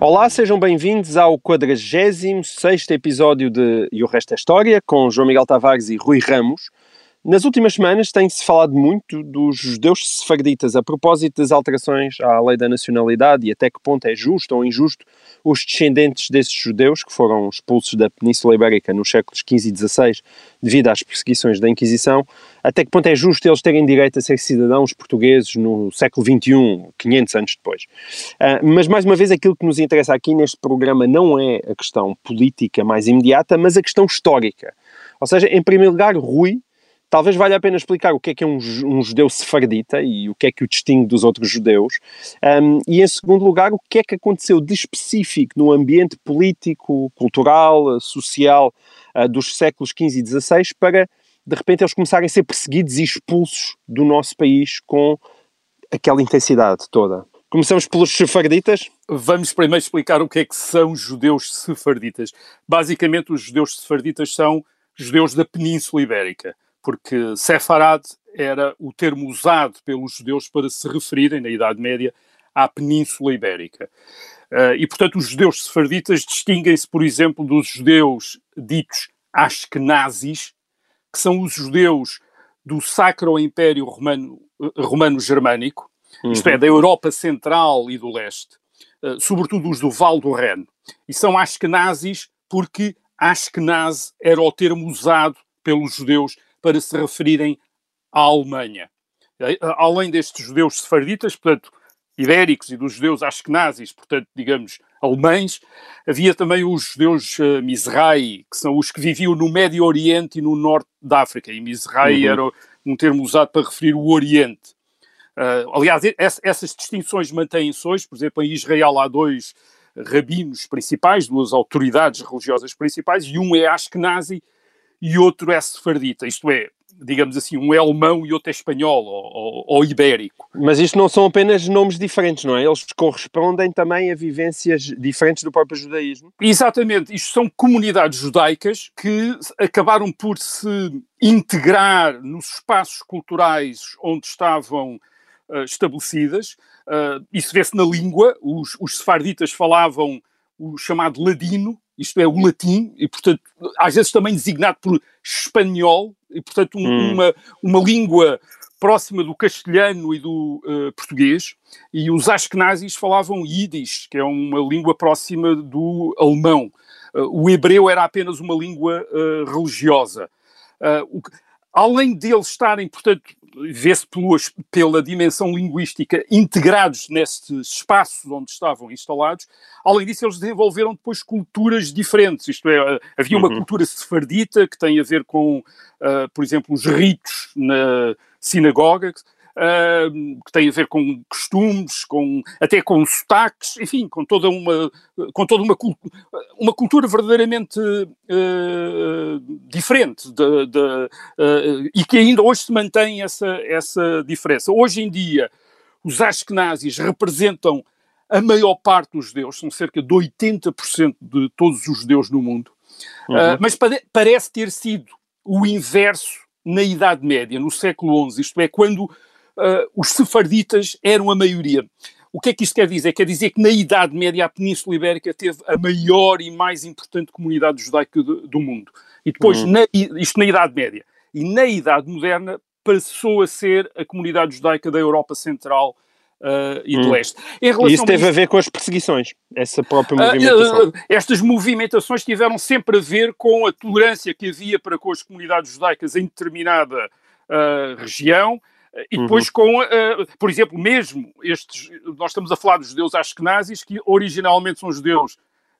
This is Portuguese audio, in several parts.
Olá, sejam bem-vindos ao 46º episódio de E o Resto é História, com João Miguel Tavares e Rui Ramos. Nas últimas semanas tem-se falado muito dos judeus sefarditas a propósito das alterações à lei da nacionalidade e até que ponto é justo ou injusto os descendentes desses judeus que foram expulsos da Península Ibérica nos séculos XV e XVI devido às perseguições da Inquisição, até que ponto é justo eles terem direito a ser cidadãos portugueses no século XXI, 500 anos depois. Ah, mas, mais uma vez, aquilo que nos interessa aqui neste programa não é a questão política mais imediata, mas a questão histórica. Ou seja, em primeiro lugar, Rui, talvez valha a pena explicar o que é que é um, um judeu sefardita e o que é que o distingue dos outros judeus. Um, e, em segundo lugar, o que é que aconteceu de específico no ambiente político, cultural, social ah, dos séculos XV e XVI para, de repente, eles começarem a ser perseguidos e expulsos do nosso país com aquela intensidade toda. Começamos pelos sefarditas. Vamos primeiro explicar o que é que são judeus sefarditas. Basicamente, os judeus sefarditas são judeus da Península Ibérica, porque Sefarad era o termo usado pelos judeus para se referirem, na Idade Média, à Península Ibérica. Ah, e, portanto, os judeus sefarditas distinguem-se, por exemplo, dos judeus ditos Ashkenazis, que são os judeus do Sacro Império Romano- Romano-Germânico, isto é, da Europa Central e do Leste, eh, sobretudo os do Val do Reno. E são Ashkenazis porque Ashkenaz era o termo usado pelos judeus para se referirem à Alemanha. Eh, Além destes judeus sefarditas, portanto, ibéricos e dos judeus Ashkenazis, portanto, digamos, alemães, havia também os judeus uh, Mizrahi, que são os que viviam no Médio Oriente e no Norte da África. E Mizrahi Uhum. era um termo usado para referir o Oriente. Uh, aliás, ess- essas distinções mantêm-se hoje. Por exemplo, em Israel há dois rabinos principais, duas autoridades religiosas principais, e um é Ashkenazi e outro é sefardita. Isto é, digamos assim, um é alemão e outro é espanhol ou, ou- ou ibérico. Mas isto não são apenas nomes diferentes, não é? Eles correspondem também a vivências diferentes do próprio judaísmo. Exatamente, isto são comunidades judaicas que acabaram por se integrar nos espaços culturais onde estavam ah, estabelecidas. Ah, isso vê-se na língua, os, os sefarditas falavam o chamado ladino, isto é, o latim, e portanto, às vezes também designado por espanhol, e portanto, um- Hum. uma, uma língua próxima do castelhano e do ah, português, e os Ashkenazis falavam Yiddish, que é uma língua próxima do alemão. Uh, o hebreu era apenas uma língua uh, religiosa. Uh, o que- além deles estarem, portanto, vê-se pela dimensão linguística, integrados nestes espaços onde estavam instalados, além disso, eles desenvolveram depois culturas diferentes. Isto é, uh, havia uma Uhum. cultura sefardita que tem a ver com, uh, por exemplo, os ritos na sinagoga, que tem a ver com costumes, com, até com sotaques, enfim, com toda uma, com toda uma, uma cultura verdadeiramente ah, diferente de- de, ah, e que ainda hoje se mantém essa, essa diferença. Hoje em dia, os Ashkenazis representam a maior parte dos judeus, são cerca de 80% de todos os judeus no mundo, Ah, mas pare- parece ter sido o inverso na Idade Média, no século XI, isto é, quando ah, os sefarditas eram a maioria. O que é que isto quer dizer? Quer dizer que na Idade Média a Península Ibérica teve a maior e mais importante comunidade judaica do, do mundo. E depois, na, isto na Idade Média. E na Idade Moderna passou a ser a comunidade judaica da Europa Central ah, e do Hum. Leste. E isso a teve isto- a ver com as perseguições, essa própria ah, movimentação. ah, estas movimentações tiveram sempre a ver com a tolerância que havia para com as comunidades judaicas em determinada região e depois com, ah, por exemplo, mesmo estes, nós estamos a falar dos judeus ashkenazis, que originalmente são judeus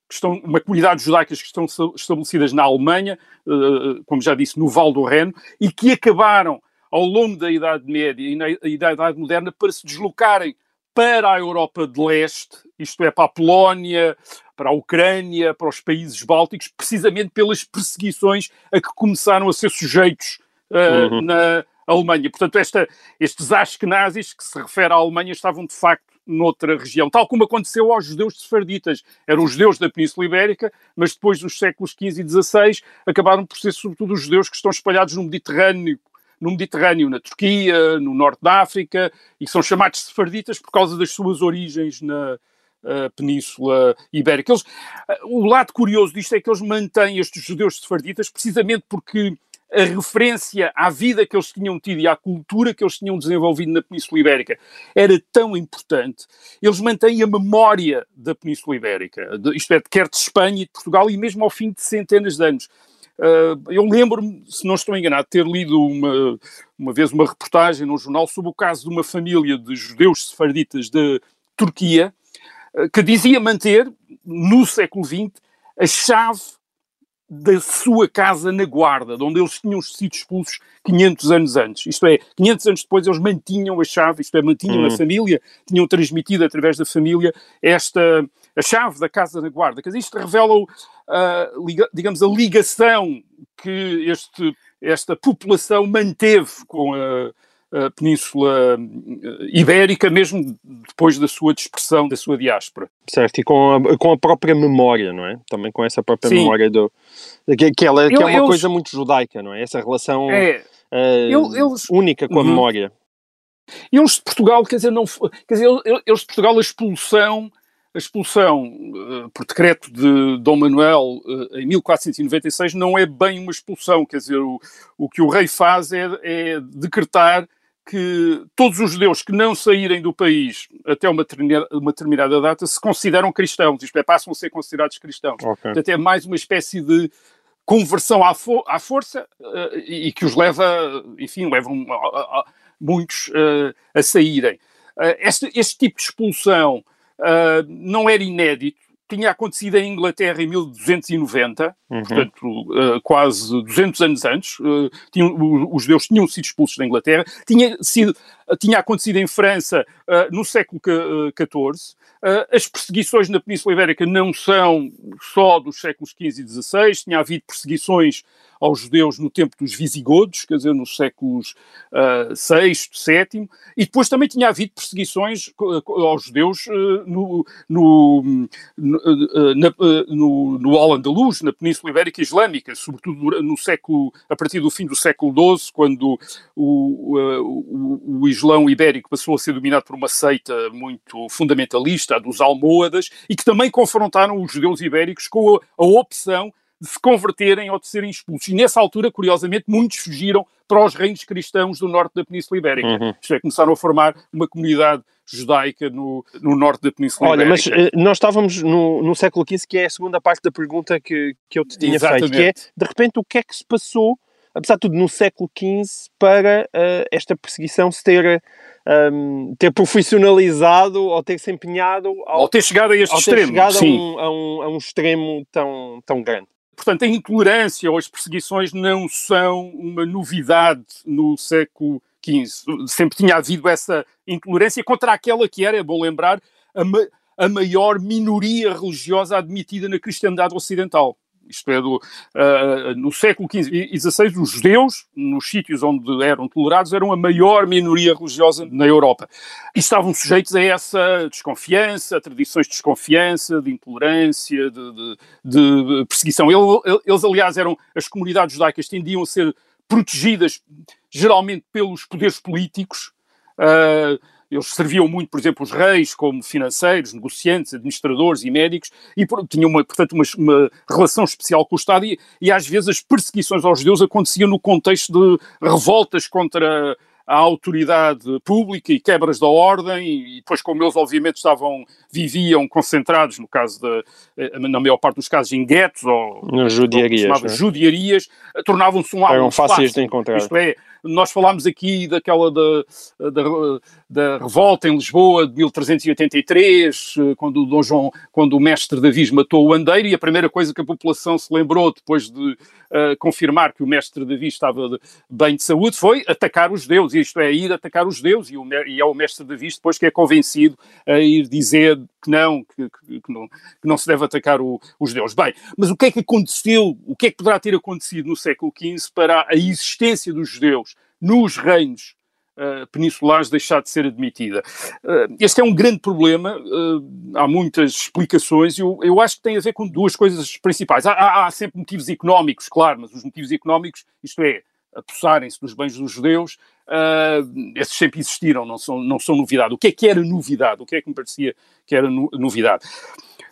que estão, uma comunidade judaicas que estão estabelecidas na Alemanha, ah, como já disse, no Val do Reno, e que acabaram ao longo da Idade Média e na da Idade Moderna para se deslocarem para a Europa de Leste, isto é, para a Polónia, para a Ucrânia, para os países bálticos, precisamente pelas perseguições a que começaram a ser sujeitos uh, uhum. na Alemanha. Portanto, esta, estes Ashkenazis, que se refere à Alemanha, estavam de facto noutra região, tal como aconteceu aos judeus sefarditas. Eram os judeus da Península Ibérica, mas depois dos séculos XV e XVI acabaram por ser sobretudo os judeus que estão espalhados no Mediterrâneo, no Mediterrâneo, na Turquia, no norte da África, e são chamados sefarditas por causa das suas origens na uh, Península Ibérica. Eles, uh, o lado curioso disto é que eles mantêm estes judeus sefarditas precisamente porque a referência à vida que eles tinham tido e à cultura que eles tinham desenvolvido na Península Ibérica era tão importante, eles mantêm a memória da Península Ibérica, de, isto é, quer de Espanha e de Portugal, e mesmo ao fim de centenas de anos. Uh, eu lembro-me, se não estou enganado, ter lido uma, uma vez uma reportagem num jornal sobre o caso de uma família de judeus sefarditas da Turquia, uh, que dizia manter, no século XX, a chave da sua casa na Guarda, de onde eles tinham sido expulsos 500 anos antes. Isto é, 500 anos depois eles mantinham a chave, isto é, mantinham a família, tinham transmitido através da família esta a chave da casa na Guarda. Quer dizer, isto revela, uh, liga, digamos, a ligação que este, esta população manteve com a a Península eh, Ibérica, mesmo depois da sua dispersão, da sua diáspora. Certo, e com a, com a própria memória, não é? Também com essa própria Sim. memória do. Que, que, ela, que eu, é uma eles, coisa muito judaica, não é? Essa relação é, uh, eles, única com a uhum. memória. Eles de Portugal, quer dizer, não, quer dizer, eles de Portugal, a expulsão a expulsão por decreto de Dom Manuel em 1496 não é bem uma expulsão, quer dizer, o, o que o rei faz é, é decretar que todos os judeus que não saírem do país até uma, uma determinada data se consideram cristãos, isto é, passam a ser considerados cristãos. Okay. Portanto, é mais uma espécie de conversão à, fo à força uh, e que os leva, enfim, levam a, a, a, muitos uh, a saírem. Uh, este, este, tipo de expulsão não era inédito, tinha acontecido em Inglaterra em 1290, uhum. portanto, uh, quase 200 anos antes. Uh, tinham, os judeus tinham sido expulsos da Inglaterra. Tinha, sido, uh, tinha acontecido em França no século XIV. as perseguições na Península Ibérica não são só dos séculos XV e XVI. Tinha havido perseguições aos judeus no tempo dos visigodos, quer dizer, nos séculos uh, VI, VII, e depois também tinha havido perseguições aos judeus uh, no, no, no, na, no, no Al-Andalus, na Península Ibérica Islâmica, sobretudo no século, a partir do fim do século XII, quando o, o, o Islão ibérico passou a ser dominado por uma seita muito fundamentalista, a dos Almohadas, e que também confrontaram os judeus ibéricos com a, a opção de se converterem ou de serem expulsos. E nessa altura, curiosamente, muitos fugiram para os reinos cristãos do norte da Península Ibérica. Uhum. Isto é, começaram a formar uma comunidade judaica no, no norte da Península Olha, Ibérica. mas uh, nós estávamos no, no século XV, que é a segunda parte da pergunta que, que eu te tinha Exatamente. feito, que é, de repente, o que é que se passou, apesar de tudo, no século XV, para uh, esta perseguição se ter... Um, ter profissionalizado ou ter se empenhado ao, ou ter chegado a este extremo, a um, a, um, a um extremo tão, tão grande. Portanto, a intolerância ou as perseguições não são uma novidade no século XV. Sempre tinha havido essa intolerância contra aquela que era, é bom lembrar, a, ma a maior minoria religiosa admitida na cristandade ocidental isto é, do, uh, no século XV e XVI, os judeus, nos sítios onde eram tolerados, eram a maior minoria religiosa na Europa. E estavam sujeitos a essa desconfiança, a tradições de desconfiança, de intolerância, de, de, de perseguição. Eles, aliás, eram, as comunidades judaicas tendiam a ser protegidas geralmente pelos poderes políticos. Uh, eles serviam muito, por exemplo, os reis como financeiros, negociantes, administradores e médicos, e tinham, uma, portanto, uma, uma, relação especial com o Estado, e, e às vezes as perseguições aos judeus aconteciam no contexto de revoltas contra a autoridade pública e quebras da ordem, e depois, como eles obviamente estavam, viviam concentrados, no caso da, eh, na maior parte dos casos, em guetos ou judiarias, ou, judiarias tornavam-se um Eram fáceis de encontrar. Isto é, nós falámos aqui daquela da, da, da, revolta em Lisboa de 1383, quando o Dom João, quando o mestre Davi matou o Andeiro, e a primeira coisa que a população se lembrou depois de uh, confirmar que o mestre Davi estava de, bem de saúde foi atacar os judeus, isto é, ir atacar os judeus, e, o, e é o mestre Davi depois que é convencido a ir dizer que não, que, que, que não, que não se deve atacar o, os judeus. Bem, mas o que é que aconteceu, o que é que poderá ter acontecido no século XV para a existência dos judeus nos reinos uh, peninsulares deixar de ser admitida? Uh, este é um grande problema, uh, há muitas explicações, eu, eu acho que tem a ver com duas coisas principais. Há, há, há sempre motivos económicos, claro, mas os motivos económicos, isto é, apossarem-se dos bens dos judeus, uh, esses sempre existiram, não são, não são novidade. O que é que era novidade? O que é que me parecia que era no, novidade?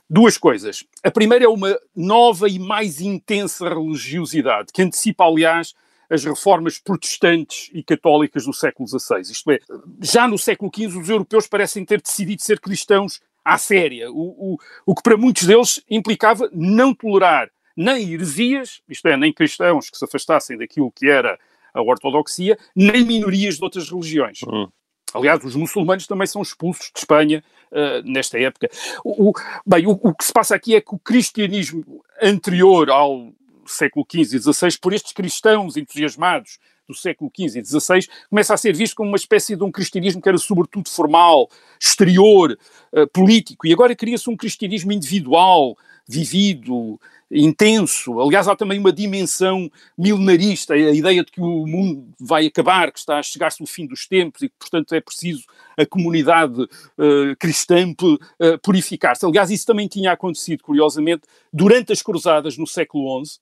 Duas coisas. A primeira é uma nova e mais intensa religiosidade, que antecipa, aliás, as reformas protestantes e católicas do século XVI. Isto é, já no século XV, os europeus parecem ter decidido ser cristãos à séria, o, o, o que para muitos deles implicava não tolerar nem heresias, isto é, nem cristãos que se afastassem daquilo que era a ortodoxia, nem minorias de outras religiões. Uhum. Aliás, os muçulmanos também são expulsos de Espanha uh, nesta época. O, o, bem, o, o, que se passa aqui é que o cristianismo anterior ao século XV e XVI, por estes cristãos entusiasmados do século XV e XVI, começa a ser visto como uma espécie de um cristianismo que era sobretudo formal, exterior, uh, político, e agora cria-se um cristianismo individual, vivido, intenso. Aliás, há também uma dimensão milenarista, a ideia de que o mundo vai acabar, que está a chegar-se o fim dos tempos e que, portanto, é preciso a comunidade uh, cristã uh, purificar-se. Aliás, isso também tinha acontecido, curiosamente, durante as cruzadas no século XI,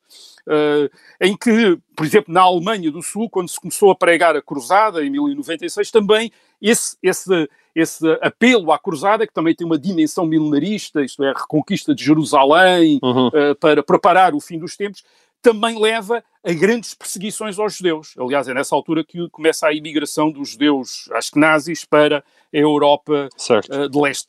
uh, eh, em que, por exemplo, na Alemanha do Sul, quando se começou a pregar a cruzada, em 1096, também esse, esse esse apelo à cruzada, que também tem uma dimensão milenarista, isto é, a reconquista de Jerusalém, uhum. uh, para preparar o fim dos tempos, também leva a grandes perseguições aos judeus. Aliás, é nessa altura que começa a imigração dos judeus askenazis para a Europa uh, de leste.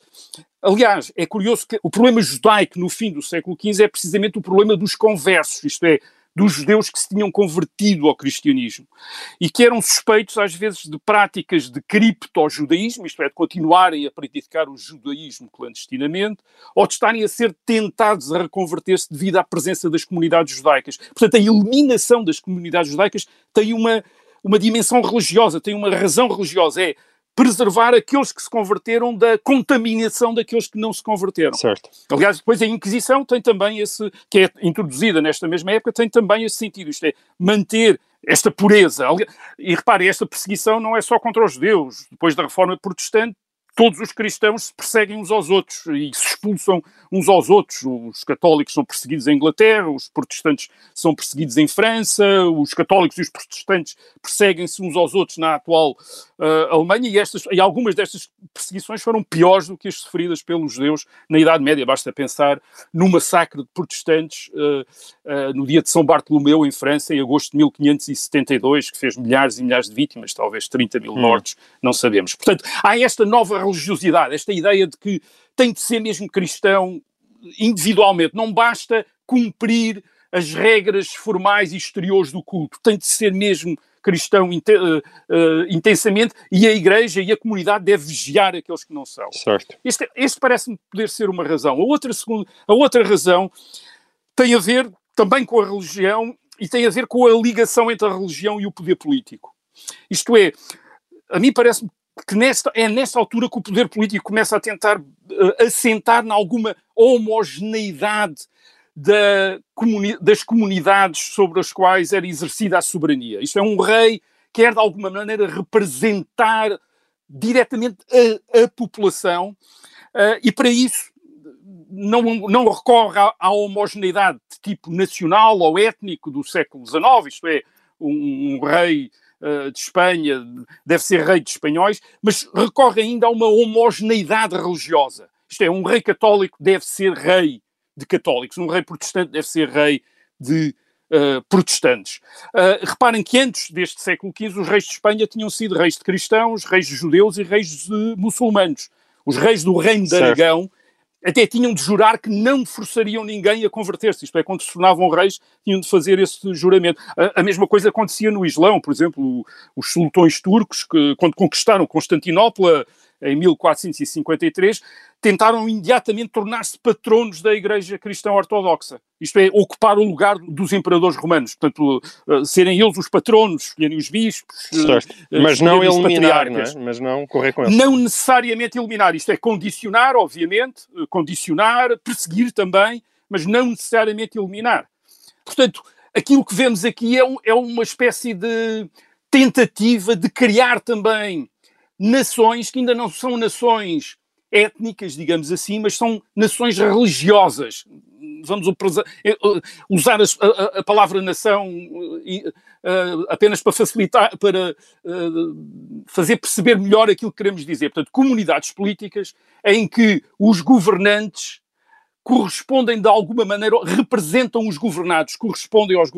Aliás, é curioso que o problema judaico no fim do século XV é precisamente o problema dos conversos, isto é, dos judeus que se tinham convertido ao cristianismo e que eram suspeitos, às vezes, de práticas de cripto-judaísmo, isto é, de continuarem a praticar o judaísmo clandestinamente, ou de estarem a ser tentados a reconverter-se devido à presença das comunidades judaicas. Portanto, a eliminação das comunidades judaicas tem uma, uma dimensão religiosa, tem uma razão religiosa. É preservar aqueles que se converteram da contaminação daqueles que não se converteram. Certo. Aliás, depois a Inquisição tem também esse, que é introduzida nesta mesma época, tem também esse sentido, isto é, manter esta pureza. E repare, esta perseguição não é só contra os judeus. Depois da reforma protestante, todos os cristãos se perseguem uns aos outros e se expulsam uns aos outros. Os católicos são perseguidos em Inglaterra, os protestantes são perseguidos em França, os católicos e os protestantes perseguem-se uns aos outros na atual uh, Alemanha e, estas, e algumas destas perseguições foram piores do que as sofridas pelos judeus na Idade Média. Basta pensar no massacre de protestantes uh, uh, no dia de São Bartolomeu em França, em agosto de 1572, que fez milhares e milhares de vítimas, talvez 30 mil hum. mortos, não sabemos. Portanto, há esta nova religiosidade, esta ideia de que tem de ser mesmo cristão individualmente, não basta cumprir as regras formais e exteriores do culto, tem de ser mesmo cristão uh, uh, intensamente e a igreja e a comunidade deve vigiar aqueles que não são. Certo. Este, este parece-me poder ser uma razão. A outra, segunda, a outra razão tem a ver também com a religião e tem a ver com a ligação entre a religião e o poder político. Isto é, a mim parece-me que nesta, é nesta altura que o poder político começa a tentar uh, assentar em alguma homogeneidade da comuni das comunidades sobre as quais era exercida a soberania. Isto é, um rei quer de alguma maneira representar diretamente a, a população uh, e para isso não, não recorre à, à, homogeneidade de tipo nacional ou étnico do século XIX, isto é, um, um rei de Espanha deve ser rei de espanhóis, mas recorre ainda a uma homogeneidade religiosa. Isto é, um rei católico deve ser rei de católicos, um rei protestante deve ser rei de uh, protestantes. Uh, reparem que antes deste século XV os reis de Espanha tinham sido reis de cristãos, reis de judeus e reis de muçulmanos. Os reis do reino de Aragão até tinham de jurar que não forçariam ninguém a converter-se. Isto é, quando se tornavam reis, tinham de fazer esse juramento. A, a mesma coisa acontecia no Islão, por exemplo, os sultões turcos, que, quando conquistaram Constantinopla em 1453, tentaram imediatamente tornar-se patronos da Igreja Cristã Ortodoxa. Isto é, ocupar o lugar dos imperadores romanos. Portanto, uh, serem eles os patronos, escolherem os bispos. Uh, Mas não eliminar, não é? Mas não correr com eles. Não necessariamente eliminar. Isto é, condicionar, obviamente, condicionar, perseguir também, mas não necessariamente eliminar. Portanto, aquilo que vemos aqui é, um, é uma espécie de tentativa de criar também nações que ainda não são nações étnicas, digamos assim, mas são nações religiosas. Vamos eh, usar a, a palavra nação uh, apenas para facilitar, para fazer perceber melhor aquilo que queremos dizer. Portanto, comunidades políticas em que os governantes correspondem de alguma maneira, representam os governados, correspondem aos,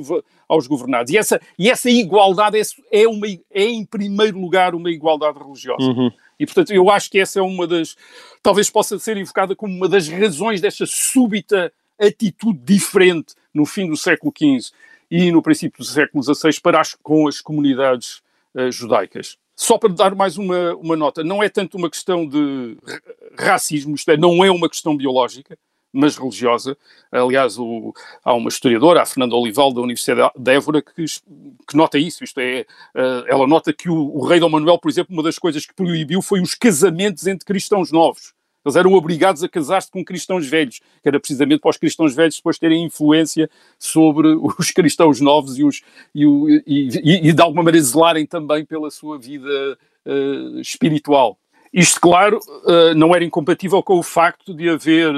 aos governados. E essa, e essa igualdade é, é, uma, é, em primeiro lugar, uma igualdade religiosa. Uhum. E, portanto, eu acho que essa é uma das. Talvez possa ser invocada como uma das razões desta súbita atitude diferente no fim do século XV e no princípio do século XVI para as, com as comunidades uh, judaicas. Só para dar mais uma, uma nota, não é tanto uma questão de racismo, isto é, não é uma questão biológica, mas religiosa. Aliás, o, há uma historiadora, a Fernanda Olival, da Universidade de Évora, que, que nota isso. Isto é, uh, ela nota que o, o, rei Dom Manuel, por exemplo, uma das coisas que proibiu foi os casamentos entre cristãos novos. Eles eram obrigados a casar-se com cristãos velhos, que era precisamente para os cristãos velhos depois terem influência sobre os cristãos novos e, os, e, e, e, e de alguma maneira zelarem também pela sua vida uh, espiritual. Isto, claro, uh, não era incompatível com o facto de haver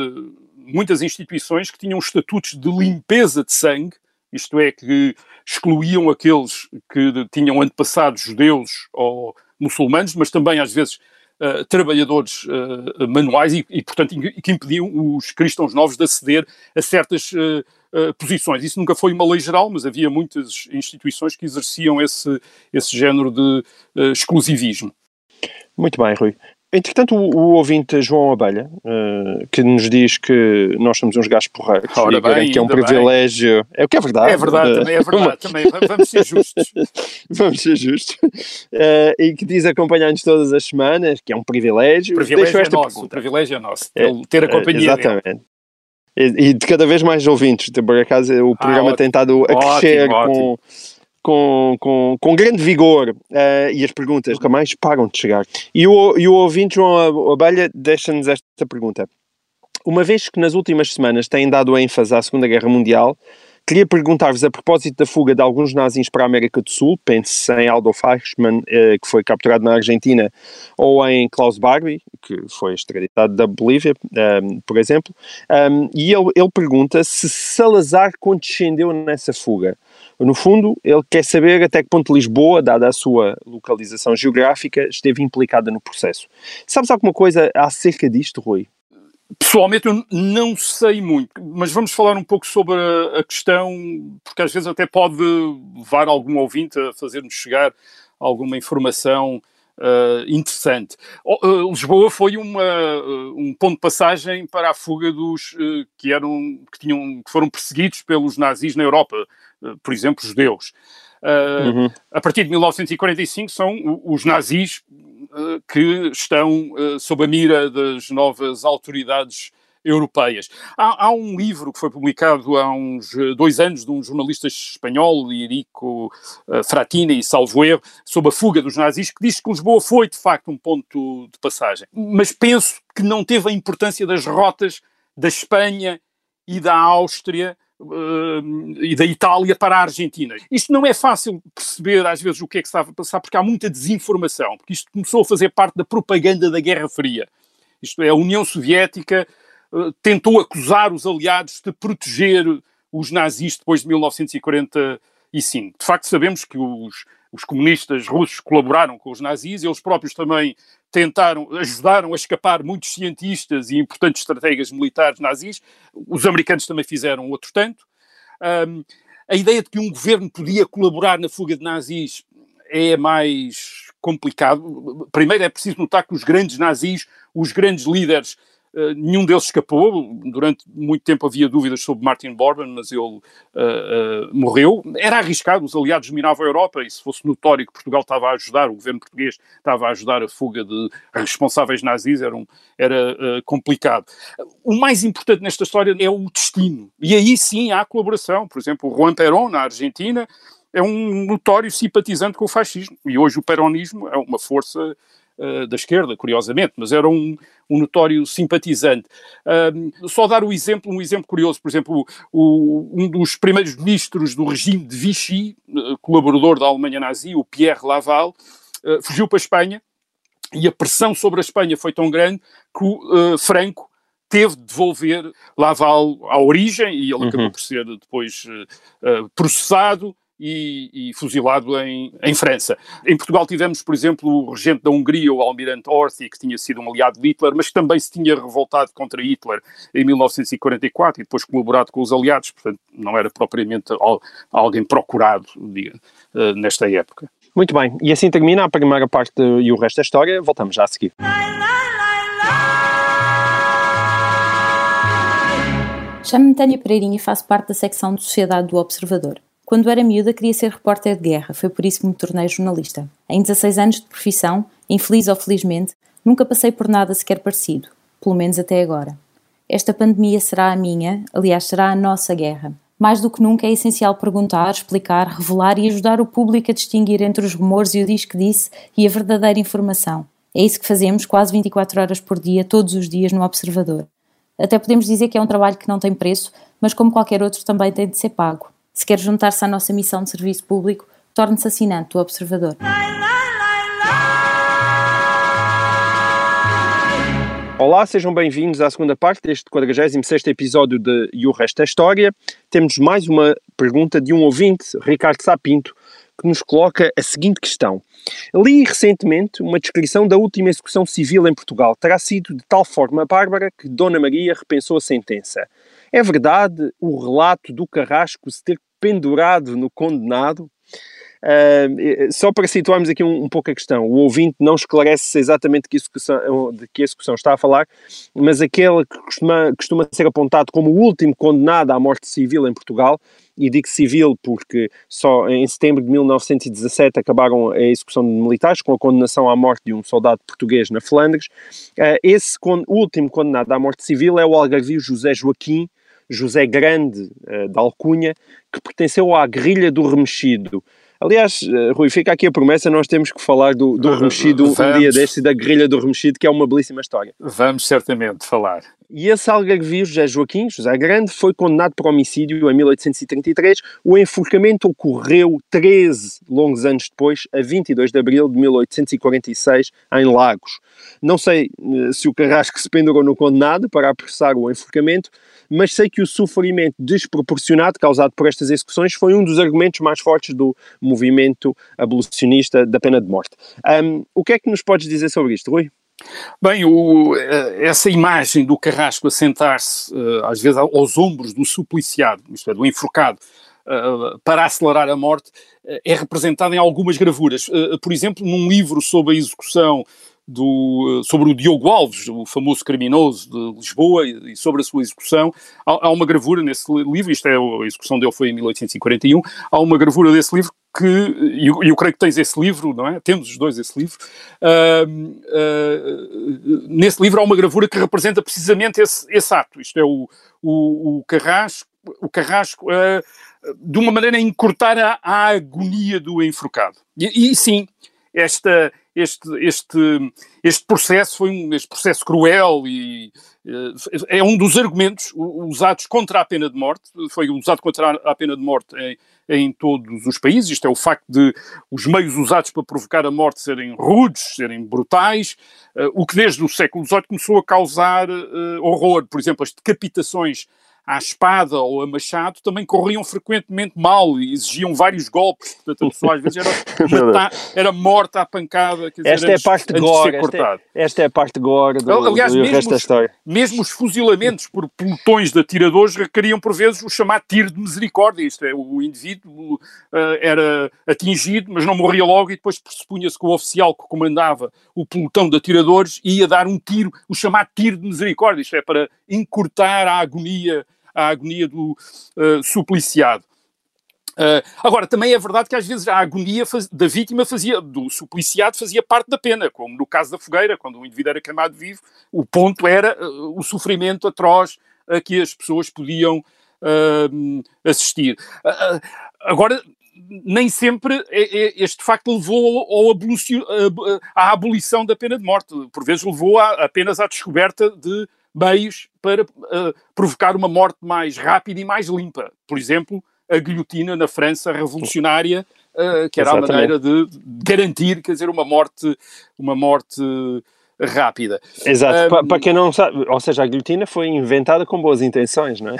muitas instituições que tinham estatutos de limpeza de sangue, isto é, que excluíam aqueles que tinham antepassados judeus ou muçulmanos, mas também às vezes uh, trabalhadores uh, manuais e, e, portanto, que impediam os cristãos novos de aceder a certas uh, posições. Isso nunca foi uma lei geral, mas havia muitas instituições que exerciam esse, esse género de exclusivismo. Muito bem, Rui. Entretanto, o, o, ouvinte João Abelha, uh, que nos diz que nós somos uns gajos porreiros Ora e bem, que é um privilégio. Bem. É o que é verdade. É verdade, também é verdade. também, vamos ser justos. vamos ser justos. Uh, e que diz acompanhar-nos todas as semanas, que é um privilégio. O privilégio é nosso. Pergunta. O privilégio é nosso. É, ter a companhia. Exatamente. E, e, de cada vez mais ouvintes. Por acaso, o ah, programa ah, tem estado a crescer ótimo, com. Ótimo com, com, com grande vigor uh, e as perguntas nunca mais param de chegar. E o, e o ouvinte João Abelha deixa-nos esta pergunta. Uma vez que nas últimas semanas têm dado ênfase à Segunda Guerra Mundial, queria perguntar-vos a propósito da fuga de alguns nazis para a América do Sul, pense em Adolf Eichmann, eh, que foi capturado na Argentina, ou em Klaus Barbie, que foi extraditado da Bolívia, um, ehm, por exemplo, um, ehm, e ele, ele pergunta se Salazar condescendeu nessa fuga. No fundo, ele quer saber até que ponto Lisboa, dada a sua localização geográfica, esteve implicada no processo. Sabes alguma coisa acerca disto, Rui? Pessoalmente eu não sei muito, mas vamos falar um pouco sobre a, questão, porque às vezes até pode levar algum ouvinte a fazer-nos chegar alguma informação Uh, interessante. Uh, Lisboa foi uma, uh, um ponto de passagem para a fuga dos que eram que tinham que foram perseguidos pelos nazis na Europa, por exemplo, judeus. Uhum. A partir de 1945 são os nazis que estão sob a mira das novas autoridades europeias. Há, há, um livro que foi publicado há uns eh, dois anos de um jornalista espanhol, Irico uh, Fratini, salvo erro, sobre a fuga dos nazis, que diz que Lisboa foi, de facto, um ponto de passagem. Mas penso que não teve a importância das rotas da Espanha e da Áustria Uh, e da Itália para a Argentina. Isto não é fácil perceber, às vezes, o que é que estava a passar, porque há muita desinformação, porque isto começou a fazer parte da propaganda da Guerra Fria. Isto é, a União Soviética eh, tentou acusar os aliados de proteger os nazis depois de 1945. De facto, sabemos que os, os comunistas russos colaboraram com os nazis, eles próprios também tentaram, ajudaram a escapar muitos cientistas e importantes estrategas militares nazis, os americanos também fizeram outro tanto. Um, a ideia de que um governo podia colaborar na fuga de nazis é mais complicado. Primeiro é preciso notar que os grandes nazis, os grandes líderes, Uh, nenhum deles escapou. Durante muito tempo havia dúvidas sobre Martin Bormann, mas ele uh, uh, morreu. Era arriscado, os aliados dominavam a Europa e se fosse notório que Portugal estava a ajudar, o governo português estava a ajudar a fuga de responsáveis nazis, era, um, era complicado. O mais importante nesta história é o destino. E aí sim há colaboração. Por exemplo, o Juan Perón, na Argentina, é um notório simpatizante com o fascismo. E hoje o peronismo é uma força uh, da esquerda, curiosamente, mas era um, um notório simpatizante. Uh, só dar o exemplo, um exemplo curioso, por exemplo, o, um dos primeiros ministros do regime de Vichy, uh, colaborador da Alemanha nazi, o Pierre Laval, fugiu para a Espanha e a pressão sobre a Espanha foi tão grande que o Franco teve de devolver Laval à origem e ele uhum. acabou por ser depois uh, processado e, e fuzilado em, em, França. Em Portugal tivemos, por exemplo, o regente da Hungria, o almirante Horthy, que tinha sido um aliado de Hitler, mas que também se tinha revoltado contra Hitler em 1944 e depois colaborado com os aliados, portanto não era propriamente alguém procurado, diga, uh, nesta época. Muito bem, e assim termina a primeira parte e o resto da história. Voltamos já a seguir. Chamo-me Tânia Pereirinha e faço parte da secção de Sociedade do Observador. Quando era miúda, queria ser repórter de guerra, foi por isso que me tornei jornalista. Em 16 anos de profissão, infeliz ou felizmente, nunca passei por nada sequer parecido, pelo menos até agora. Esta pandemia será a minha, aliás, será a nossa guerra. Mais do que nunca é essencial perguntar, explicar, revelar e ajudar o público a distinguir entre os rumores e o diz que disse e a verdadeira informação. É isso que fazemos quase 24 horas por dia, todos os dias, no Observador. Até podemos dizer que é um trabalho que não tem preço, mas como qualquer outro também tem de ser pago. Se quer juntar-se à nossa missão de serviço público, torne-se assinante do Observador. Olá, sejam bem-vindos à segunda parte deste 46 episódio de E o Resto é História. Temos mais uma pergunta de um ouvinte, Ricardo Sapinto, que nos coloca a seguinte questão. Li recentemente uma descrição da última execução civil em Portugal. Terá sido de tal forma bárbara que Dona Maria repensou a sentença. É verdade o relato do Carrasco se ter pendurado no condenado. Uh, só para situarmos aqui um, um, pouco a questão, o ouvinte não esclarece exatamente que, execução, de que execução está a falar, mas aquele que costuma, costuma ser apontado como o último condenado à morte civil em Portugal, e digo civil porque só em setembro de 1917 acabaram a execução de militares com a condenação à morte de um soldado português na Flandres. Uh, esse con último condenado à morte civil é o algarvio José Joaquim, José Grande uh, da Alcunha, que pertenceu à guerrilha do Remexido. Aliás, uh, Rui, fica aqui a promessa, nós temos que falar do, do Remexido um dia deste e da guerrilha do Remexido, que é uma belíssima história. Vamos certamente falar. E esse algarvio, José Joaquim, José Grande, foi condenado por homicídio em 1833. O enforcamento ocorreu 13 longos anos depois, a 22 de abril de 1846, em Lagos. Não sei eh, se o Carrasco se pendurou no condenado para apressar o enforcamento, mas sei que o sofrimento desproporcionado causado por estas execuções foi um dos argumentos mais fortes do movimento abolicionista da pena de morte. Um, o que é que nos podes dizer sobre isto, Rui? Bem, o, eh, essa imagem do Carrasco a sentar-se, eh, às vezes, aos ombros do supliciado, isto é, do enforcado, eh, para acelerar a morte, é representada em algumas gravuras. Por exemplo, num livro sobre a execução do, sobre o Diogo Alves, o famoso criminoso de Lisboa, e sobre a sua execução. Há, uma gravura nesse livro, isto é, a execução dele foi em 1841, há uma gravura desse livro que, e eu, eu, creio que tens esse livro, não é? Temos os dois esse livro. Uh, uh, nesse livro há uma gravura que representa precisamente esse, esse ato. Isto é o, o, o Carrasco, o Carrasco uh, de uma maneira a encurtar a, a agonia do enforcado. E, e sim, esta, este, este, este processo foi um este processo cruel e eh, é um dos argumentos usados contra a pena de morte, foi usado contra a pena de morte em, em todos os países, isto é o facto de os meios usados para provocar a morte serem rudes, serem brutais, uh, o que desde o século XVIII começou a causar uh, horror, por exemplo, as decapitações à espada ou a machado também corriam frequentemente mal e exigiam vários golpes. Portanto, a pessoa às vezes era, mata, era morta à pancada. Dizer, esta antes, é a parte gore. Esta é, esta é, a parte gore do, Aliás, do mesmo resto da os, história. Mesmo os fuzilamentos por pelotões de atiradores requeriam por vezes o chamado tiro de misericórdia. Isto é, o indivíduo uh, era atingido, mas não morria logo e depois pressupunha-se que o oficial que comandava o pelotão de atiradores ia dar um tiro, o chamado tiro de misericórdia. Isto é, para encurtar a agonia a agonia do uh, supliciado. Uh, agora, também é verdade que às vezes a agonia faz, da vítima fazia, do supliciado fazia parte da pena, como no caso da fogueira, quando o indivíduo era queimado vivo, o ponto era uh, o sofrimento atroz a que as pessoas podiam assistir. agora, nem sempre este facto levou à abolição da pena de morte, por vezes levou apenas à descoberta de meios para uh, provocar uma morte mais rápida e mais limpa. Por exemplo, a guilhotina na França revolucionária, uh, que era Exatamente. a maneira de garantir, quer dizer, uma morte, uma morte rápida. Exato, um, para quem não sabe, ou seja, a guilhotina foi inventada com boas intenções, não é?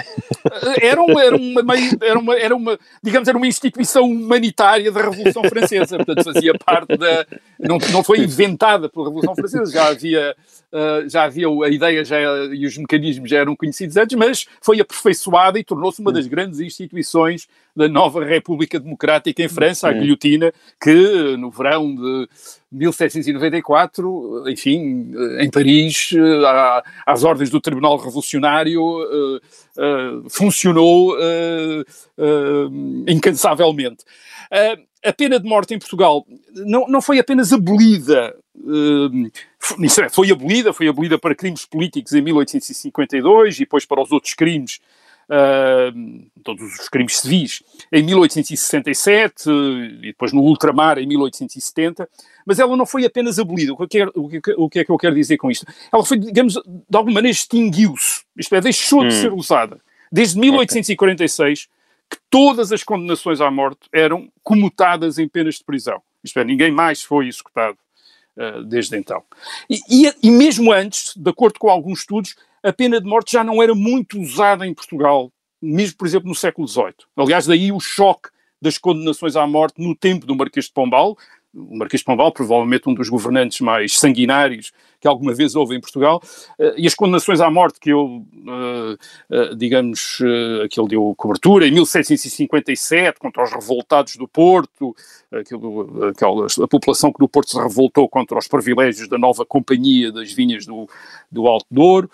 Era uma, era uma, era uma, era uma digamos, era uma instituição humanitária da Revolução Francesa, portanto fazia parte da, não, não foi inventada pela Revolução Francesa, já havia, uh, já havia a ideia já, e os mecanismos já eram conhecidos antes, mas foi aperfeiçoa e tornou-se uma das grandes instituições da nova República Democrática em França, a guilhotina, que no verão de 1794, enfim, em Paris, às ordens do Tribunal Revolucionário, funcionou incansavelmente. A pena de morte em Portugal não, não foi apenas abolida, é, foi abolida, foi abolida para crimes políticos em 1852 e depois para os outros crimes uh, todos os crimes civis, em 1867 e depois no ultramar em 1870, mas ela não foi apenas abolida. O que, é, o, que, o que é que eu quero dizer com isto? Ela foi, digamos, de alguma maneira extinguiu-se, isto é, deixou hum. de ser usada. Desde 1846 okay. que todas as condenações à morte eram comutadas em penas de prisão. Isto é, ninguém mais foi executado uh, desde então. E, e, e mesmo antes, de acordo com alguns estudos, a pena de morte já não era muito usada em Portugal, mesmo, por exemplo, no século XVIII. Aliás, daí o choque das condenações à morte no tempo do Marquês de Pombal, o Marquês de Pombal, provavelmente um dos governantes mais sanguinários que alguma vez houve em Portugal, uh, e as condenações à morte que ele, uh, uh, digamos, que ele deu cobertura em 1757 contra os revoltados do Porto, aquilo, aquela, a população que no Porto se revoltou contra os privilégios da nova companhia das vinhas do, do Alto Douro,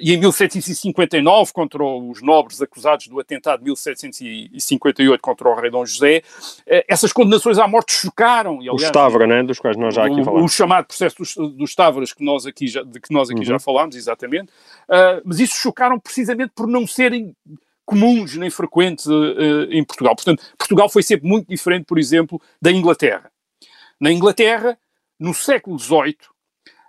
e em 1759 contra os nobres acusados do atentado de 1758 contra o rei Dom José, essas condenações à morte chocaram. E, aliás, o Stavra, né, dos quais nós já aqui falamos. O, o chamado processo dos, dos Stavras, que nós aqui já, de que nós aqui uhum. já falámos, exatamente, uh, mas isso chocaram precisamente por não serem comuns nem frequentes em Portugal. Portanto, Portugal foi sempre muito diferente, por exemplo, da Inglaterra. Na Inglaterra, no século XVIII,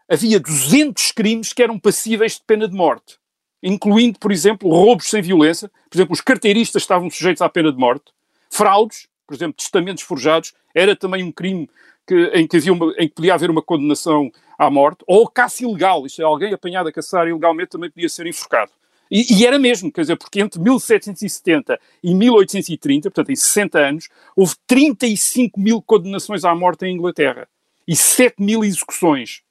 havia 200 crimes que eram passíveis de pena de morte, incluindo, por exemplo, roubos sem violência. Por exemplo, os carteiristas estavam sujeitos à pena de morte. Fraudes, por exemplo, testamentos forjados, era também um crime que, em, que havia uma, em que podia haver uma condenação à morte, ou caça ilegal, isto é, alguém apanhado a caçar ilegalmente também podia ser enforcado. E, e, era mesmo, quer dizer, porque entre 1770 e 1830, portanto em 60 anos, houve 35 mil condenações à morte em Inglaterra e 7 mil execuções.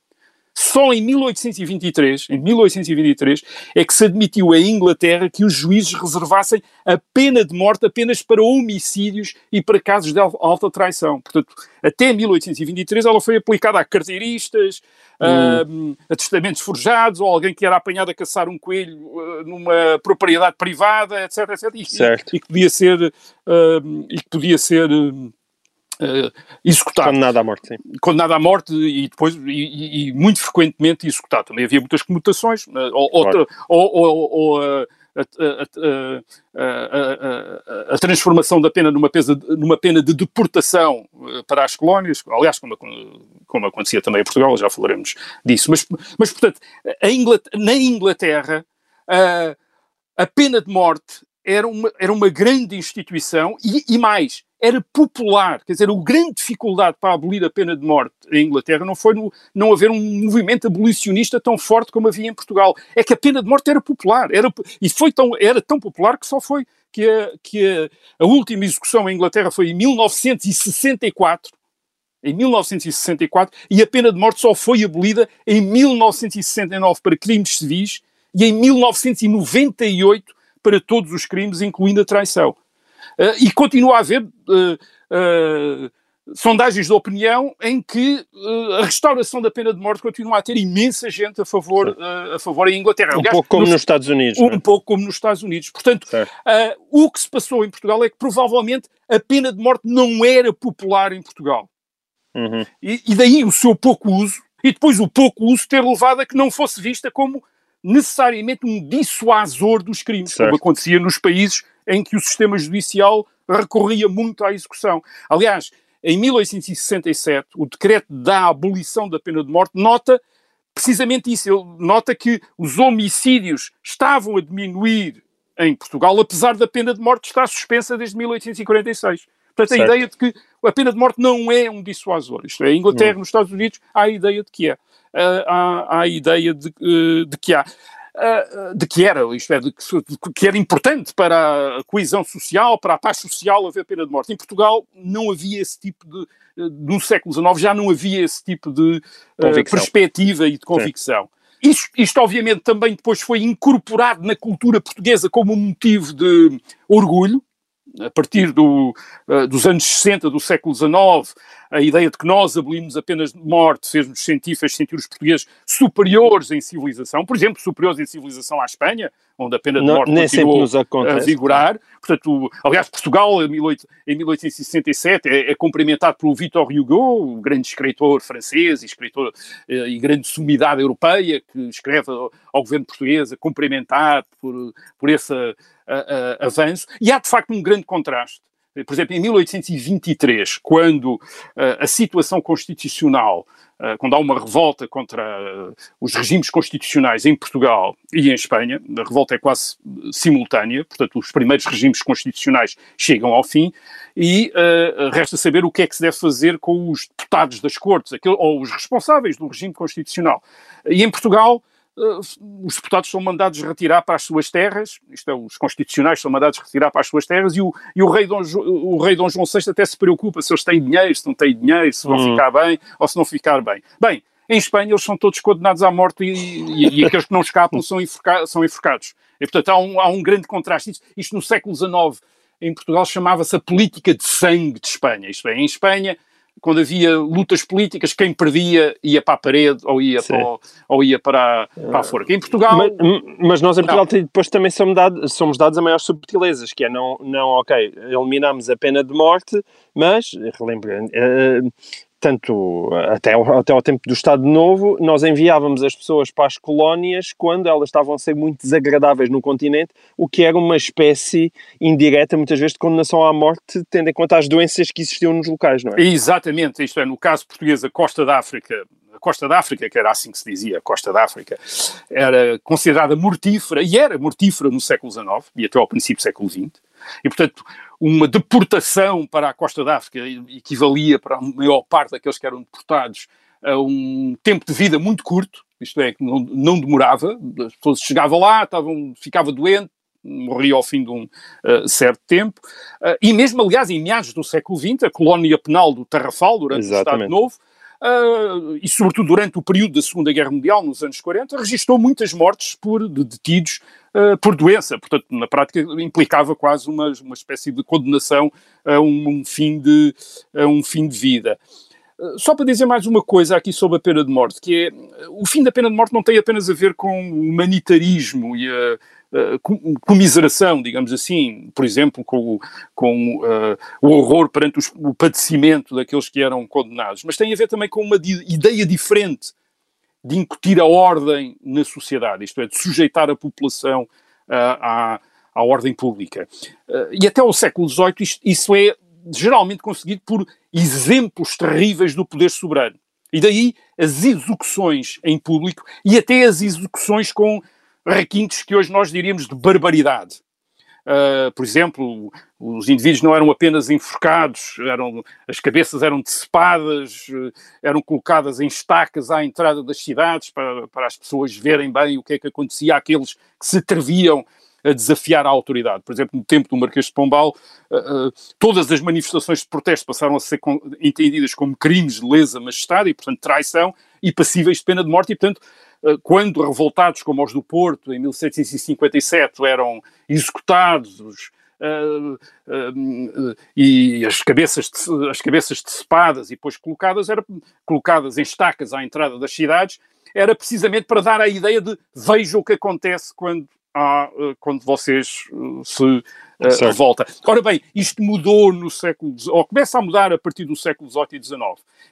Só em 1823, em 1823, é que se admitiu à Inglaterra que os juízes reservassem a pena de morte apenas para homicídios e para casos de alta traição. Portanto, até 1823 ela foi aplicada a carteiristas, hum. a, a testamentos forjados, ou alguém que era apanhado a caçar um coelho uh, numa propriedade privada, etc, etc. E, certo. e, e que podia ser, uh, e que podia ser uh, uh, executado. Condenado à morte, sim. Condenado à morte e depois, e, e muito frequentemente executado. Também havia muitas comutações, uh, ou, claro. ou, ou, ou uh, a, a, a, a, transformação da pena numa, pesa, numa pena de deportação para as colónias, aliás, como, como acontecia também em Portugal, já falaremos disso. Mas, mas portanto, Inglaterra, na Inglaterra, a pena de morte era uma, era uma grande instituição e, e mais, era popular. Quer dizer, a grande dificuldade para abolir a pena de morte em Inglaterra não foi no, não haver um movimento abolicionista tão forte como havia em Portugal. É que a pena de morte era popular. Era, e foi tão, era tão popular que só foi que, a, que a, a última execução em Inglaterra foi em 1964 em 1964 e a pena de morte só foi abolida em 1969 para crimes civis e em 1998 para todos os crimes, incluindo a traição. Uh, e continua a haver uh, sondagens de opinião em que a restauração da pena de morte continua a ter imensa gente a favor, a favor em Inglaterra. Um Aliás, pouco como nos, nos Estados Unidos. Um é? pouco como nos Estados Unidos. Portanto, o que se passou em Portugal é que provavelmente a pena de morte não era popular em Portugal. Uhum. E, e daí o seu pouco uso, e depois o pouco uso ter levado a que não fosse vista como necessariamente um dissuasor dos crimes, certo. como acontecia nos países em que o sistema judicial recorria muito à execução. Aliás, em 1867, o decreto da abolição da pena de morte nota precisamente isso. Ele nota que os homicídios estavam a diminuir em Portugal, apesar da pena de morte estar suspensa desde 1846. Portanto, certo. a ideia de que a pena de morte não é um dissuasor. Isto é, em Inglaterra, hum. nos Estados Unidos, há a ideia de que é. Uh, há, há, a ideia de, uh, de que há. Uh, de que era, isto é, de que, era importante para a coesão social, para a paz social haver pena de morte. Em Portugal não havia esse tipo de, no século XIX já não havia esse tipo de perspectiva e de convicção. Isto, isto, obviamente, também depois foi incorporado na cultura portuguesa como um motivo de orgulho, a partir do, uh, dos anos 60 do século XIX, a ideia de que nós abolimos apenas morte fez-nos sentir, fez sentir os portugueses superiores em civilização, por exemplo, superiores em civilização à Espanha, onde a pena de morte não, continuou a vigorar. Portanto, aliás, Portugal, em 1867, é, é cumprimentado pelo Victor Hugo, o grande escritor francês e escritor eh, e grande sumidade europeia, que escreve ao, ao governo português a cumprimentar por, por esse uh, uh, avanço. E há, de facto, um grande contraste por exemplo, em 1823, quando uh, a situação constitucional, uh, quando há uma revolta contra uh, os regimes constitucionais em Portugal e em Espanha, a revolta é quase simultânea, portanto, os primeiros regimes constitucionais chegam ao fim e resta saber o que é que se deve fazer com os deputados das cortes, aquele, ou os responsáveis do regime constitucional. E em Portugal, uh, os deputados são mandados retirar para as suas terras, isto é, os constitucionais são mandados retirar para as suas terras, e o, e o, rei, Dom, o rei Dom João VI até se preocupa se eles têm dinheiro, se não têm dinheiro, se vão hum. ficar bem ou se não ficar bem. Bem, em Espanha eles são todos condenados à morte e, e, e aqueles que não escapam são, enforca, são enforcados. E, portanto, há um, há um grande contraste. Isto, isto no século XIX, em Portugal, chamava-se a política de sangue de Espanha. Isto é, em Espanha quando havia lutas políticas, quem perdia ia para a parede ou ia, para, ou ia para, a, para a forca. Em Portugal. Mas, mas nós em Portugal não. depois também somos dados, somos dados a maiores subtilezas, que é não, não ok, eliminamos a pena de morte, mas, relembro, uh, tanto até, até ao tempo do Estado Novo, nós enviávamos as pessoas para as colónias quando elas estavam a ser muito desagradáveis no continente, o que era uma espécie indireta, muitas vezes, de condenação à morte, tendo em conta as doenças que existiam nos locais, não é? Exatamente, isto é, no caso português, a Costa da África, Costa da África, que era assim que se dizia, Costa da África, era considerada mortífera, e era mortífera no século XIX e até ao princípio do século XX, e portanto uma deportação para a Costa da África equivalia para a maior parte daqueles que eram deportados a um tempo de vida muito curto, isto é, que não, não demorava, as pessoas chegavam lá, estavam, ficava doente, morria ao fim de um uh, certo tempo, uh, e mesmo, aliás, em meados do século XX, a colónia penal do Tarrafal, durante Exatamente. o Estado Novo, uh, e sobretudo durante o período da Segunda Guerra Mundial, nos anos 40, registrou muitas mortes por de detidos uh, por doença. Portanto, na prática, implicava quase uma, uma espécie de condenação a um, um fim, de, a um fim de vida. Uh, só para dizer mais uma coisa aqui sobre a pena de morte, que é o fim da pena de morte não tem apenas a ver com o humanitarismo e a, uh, comiseração, digamos assim, por exemplo, com, com uh, o horror perante os, o padecimento daqueles que eram condenados, mas tem a ver também com uma ideia diferente de incutir a ordem na sociedade, isto é, de sujeitar a população uh, à, à ordem pública. Uh, e até o século XVIII isto, isso é geralmente conseguido por exemplos terríveis do poder soberano. E daí as execuções em público e até as execuções com requintes que hoje nós diríamos de barbaridade. Uh, por exemplo, os indivíduos não eram apenas enforcados, eram, as cabeças eram decepadas, eram colocadas em estacas à entrada das cidades para, para as pessoas verem bem o que é que acontecia àqueles que se atreviam a desafiar a autoridade. Por exemplo, no tempo do Marquês de Pombal, uh, uh, todas as manifestações de protesto passaram a ser entendidas como crimes de lesa majestade e, portanto, traição e passíveis de pena de morte e, portanto, quando revoltados como os do Porto, em 1757, eram executados Uh, uh, uh, e as cabeças, de, as cabeças decepadas e depois colocadas, colocadas em estacas à entrada das cidades, era precisamente para dar a ideia de veja o que acontece quando há, eh, quando vocês eh, se uh, revoltam. Ora bem, isto mudou no século, ou começa a mudar a partir do século XVIII e XIX.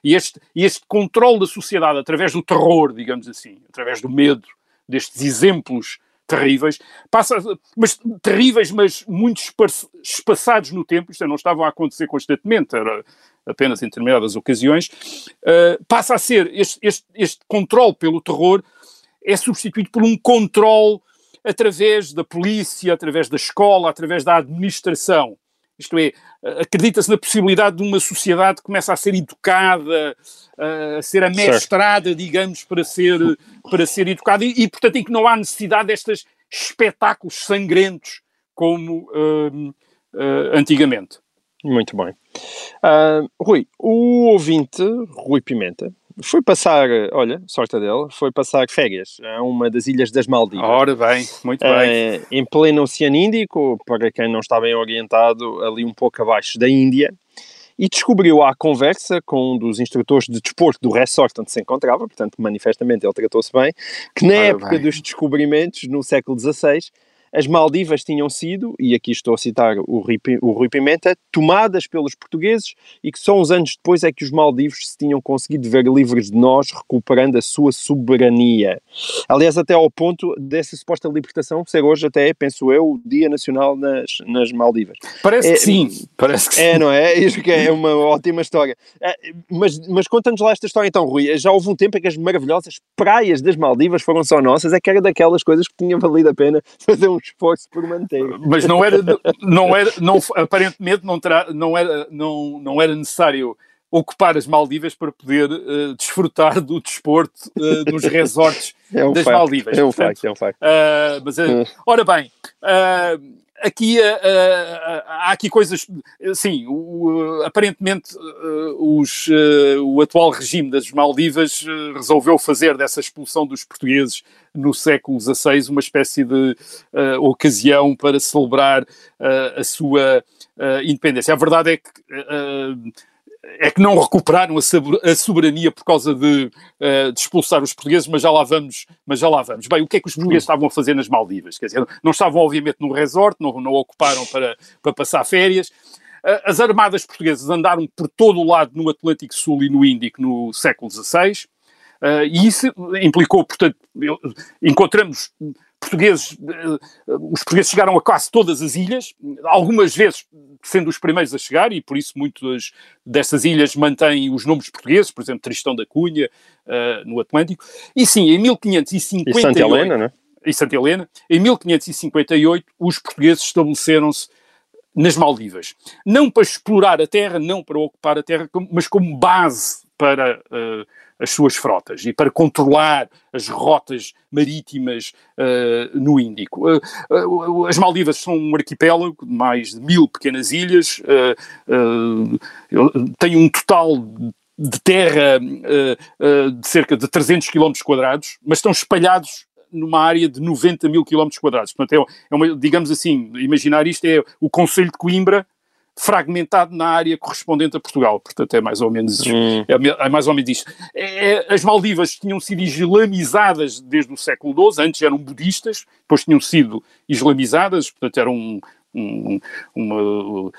E este, este controle da sociedade através do terror, digamos assim, através do medo, destes exemplos terríveis, passa, mas terríveis, mas muito espaçados no tempo, isto não estavam a acontecer constantemente, era apenas em determinadas ocasiões, uh, passa a ser, este, este, este controle pelo terror é substituído por um controle através da polícia, através da escola, através da administração. Isto é, acredita-se na possibilidade de uma sociedade que começa a ser educada, a ser amestrada, digamos, para ser, para ser educada, e, e, portanto, em que não há necessidade destes espetáculos sangrentos como uh, uh, antigamente. Muito bem. Uh, Rui, o ouvinte, Rui Pimenta, foi passar, olha, sorte dele, foi passar férias a uma das ilhas das Maldivas. Ora bem, muito bem. Uh, em pleno Oceano Índico, para quem não está bem orientado, ali um pouco abaixo da Índia, e descobriu à conversa com um dos instrutores de desporto do resort onde se encontrava, portanto, manifestamente ele tratou-se bem, que na Ora época bem. dos descobrimentos, no século XVI, as Maldivas tinham sido, e aqui estou a citar o Rui, o Rui Pimenta, tomadas pelos portugueses e que só uns anos depois é que os Maldivos se tinham conseguido ver livres de nós, recuperando a sua soberania. Aliás, até ao ponto dessa suposta libertação ser hoje até, penso eu, o Dia Nacional nas, nas Maldivas. Parece é, que sim, parece que é, sim. não é? Isso que é uma ótima história. É, mas mas conta-nos lá esta história então, Rui. Já houve um tempo em que as maravilhosas praias das Maldivas foram só nossas, é que era daquelas coisas que tinha valido a pena fazer um esforço por manter. Mas não era, não era, não, aparentemente não, terá, não, era, não, não era necessário ocupar as Maldivas para poder uh, desfrutar do desporto uh, dos resorts é um das facto, Maldivas. É um facto, é um facto. Uh, mas, ora bem, aqui há aqui coisas, sim, o, aparentemente os, o atual regime das Maldivas resolveu fazer dessa expulsão dos portugueses no século XVI uma espécie de uh, ocasião para celebrar uh, a sua uh, independência. A verdade é que é que não recuperaram a soberania por causa de, de, expulsar os portugueses, mas já lá vamos, mas já lá vamos. Bem, o que é que os portugueses hum. estavam a fazer nas Maldivas? Quer dizer, não estavam obviamente num resort, não, não ocuparam para, para passar férias. As armadas portuguesas andaram por todo o lado no Atlântico Sul e no Índico no século XVI. Uh, e isso implicou, portanto, encontramos portugueses, uh, os portugueses chegaram a quase todas as ilhas, algumas vezes sendo os primeiros a chegar, e por isso muitas dessas ilhas mantêm os nomes portugueses, por exemplo, Tristão da Cunha, uh, no Atlântico. E sim, em 1558... E Santa Helena, não é? E Santa Helena. Em 1558, os portugueses estabeleceram-se nas Maldivas. Não para explorar a terra, não para ocupar a terra, mas como base para uh, as suas frotas e para controlar as rotas marítimas uh, no Índico. Uh, uh, as Maldivas são um arquipélago de mais de mil pequenas ilhas, tem um total de terra de cerca de 300 km quadrados, mas estão espalhados numa área de 90 mil km quadrados. Portanto, é, é uma, digamos assim, imaginar isto é o Conselho de Coimbra fragmentado na área correspondente a Portugal. Portanto, é mais ou menos, hum. é, é, mais ou menos isto. É, é, as Maldivas tinham sido islamizadas desde o século XII, antes eram budistas, depois tinham sido islamizadas, portanto, eram um, um, uma,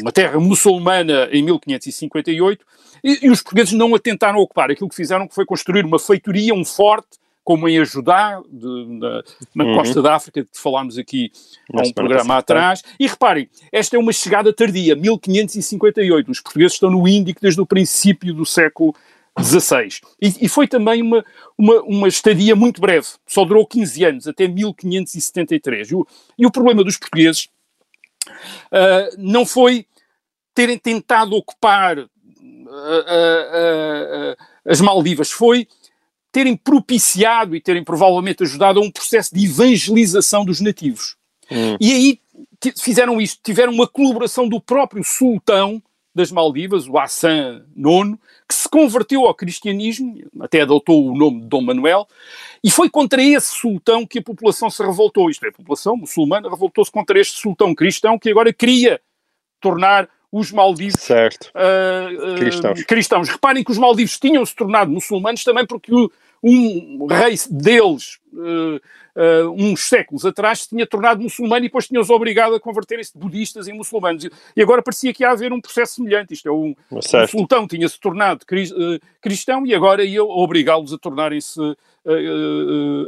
uma, terra muçulmana em 1558, e, e os portugueses não a tentaram ocupar. Aquilo que fizeram foi construir uma feitoria, um forte, como em Ajudar, de, na, na uhum. Costa da África, que falámos aqui há um programa atrás. E reparem, esta é uma chegada tardia, 1558. Os portugueses estão no Índico desde o princípio do século XVI. E, e, foi também uma, uma, uma estadia muito breve, só durou 15 anos, até 1573. E o, e o problema dos portugueses Uh, não foi terem tentado ocupar uh, uh, as Maldivas, foi terem propiciado e terem provavelmente ajudado a um processo de evangelização dos nativos. Hum. E aí fizeram isto, tiveram uma colaboração do próprio sultão das Maldivas, o Hassan IX, que se converteu ao cristianismo, até adotou o nome de Dom Manuel, e foi contra esse sultão que a população se revoltou. Isto é, a população muçulmana revoltou-se contra este sultão cristão que agora queria tornar os Maldivos certo. Uh, uh, cristãos. cristãos. Reparem que os Maldivos tinham se tornado muçulmanos também porque o, um rei deles, uh, uh, uns séculos atrás, se tinha tornado muçulmano e depois tinha-os obrigado a converterem-se de budistas em muçulmanos. E agora parecia que ia haver um processo semelhante. Isto é, um, um sultão tinha-se tornado cri, uh, cristão e agora ia obrigá-los a tornarem-se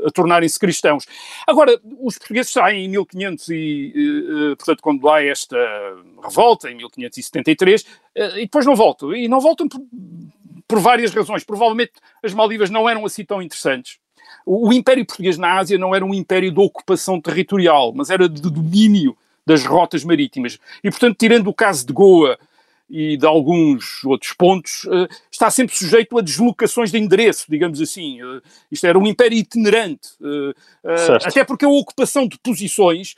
a tornarem-se cristãos. Agora, os portugueses saem em 1500 e, portanto, quando há esta revolta, em 1573, e depois não voltam. E não voltam por, várias razões. Provavelmente as Maldivas não eram assim tão interessantes. O, o Império Português na Ásia não era um império de ocupação territorial, mas era de domínio das rotas marítimas. E, portanto, tirando o caso de Goa e de alguns outros pontos, uh, está sempre sujeito a deslocações de endereço, digamos assim. Uh, isto era um império itinerante. Uh, até porque a ocupação de posições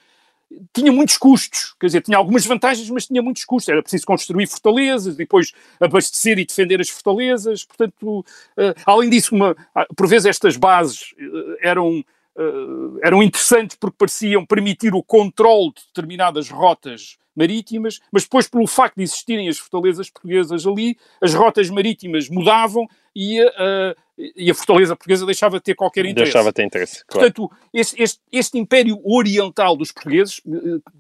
tinha muitos custos, quer dizer, tinha algumas vantagens, mas tinha muitos custos. Era preciso construir fortalezas, depois abastecer e defender as fortalezas. Portanto, uh, além disso, uma, ah, por vezes estas bases uh, eram, uh, eram interessantes porque pareciam permitir o controle de determinadas rotas marítimas, mas depois, pelo facto de existirem as fortalezas portuguesas ali, as rotas marítimas mudavam e, uh, e a fortaleza portuguesa deixava de ter qualquer interesse. Deixava de ter interesse, claro. Portanto, este, este, este, império oriental dos portugueses,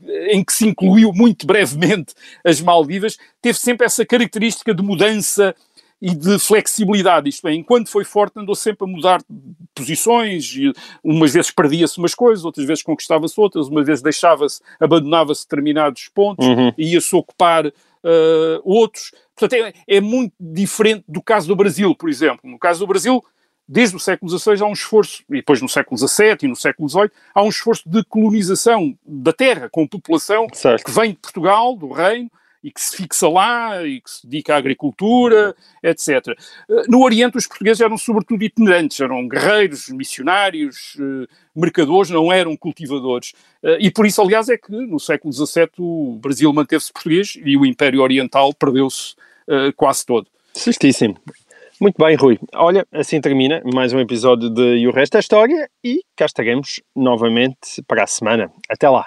eh, em que se incluiu muito brevemente as Maldivas, teve sempre essa característica de mudança e de flexibilidade. Isto é, enquanto foi forte, andou sempre a mudar posições, e umas vezes perdia-se umas coisas, outras vezes conquistava-se outras, uma vez deixava-se, abandonava-se determinados pontos uhum. e ia-se ocupar uh, outros. Portanto, é, é muito diferente do caso do Brasil, por exemplo. No caso do Brasil, desde o século XVI há um esforço, e depois no século XVII e no século XVIII, há um esforço de colonização da terra, com população certo. que vem de Portugal, do Reino, e que se fixa lá e que se dedica à agricultura, etc. Eh, no Oriente, os portugueses eram sobretudo itinerantes, eram guerreiros, missionários, eh, mercadores, não eram cultivadores. Eh, e por isso, aliás, é que no século XVII o Brasil manteve-se português e o Império Oriental perdeu-se quase todo. Certíssimo. Muito bem, Rui. Olha, assim termina mais um episódio de E o Resto da História e cá estaremos novamente para a semana. Até lá.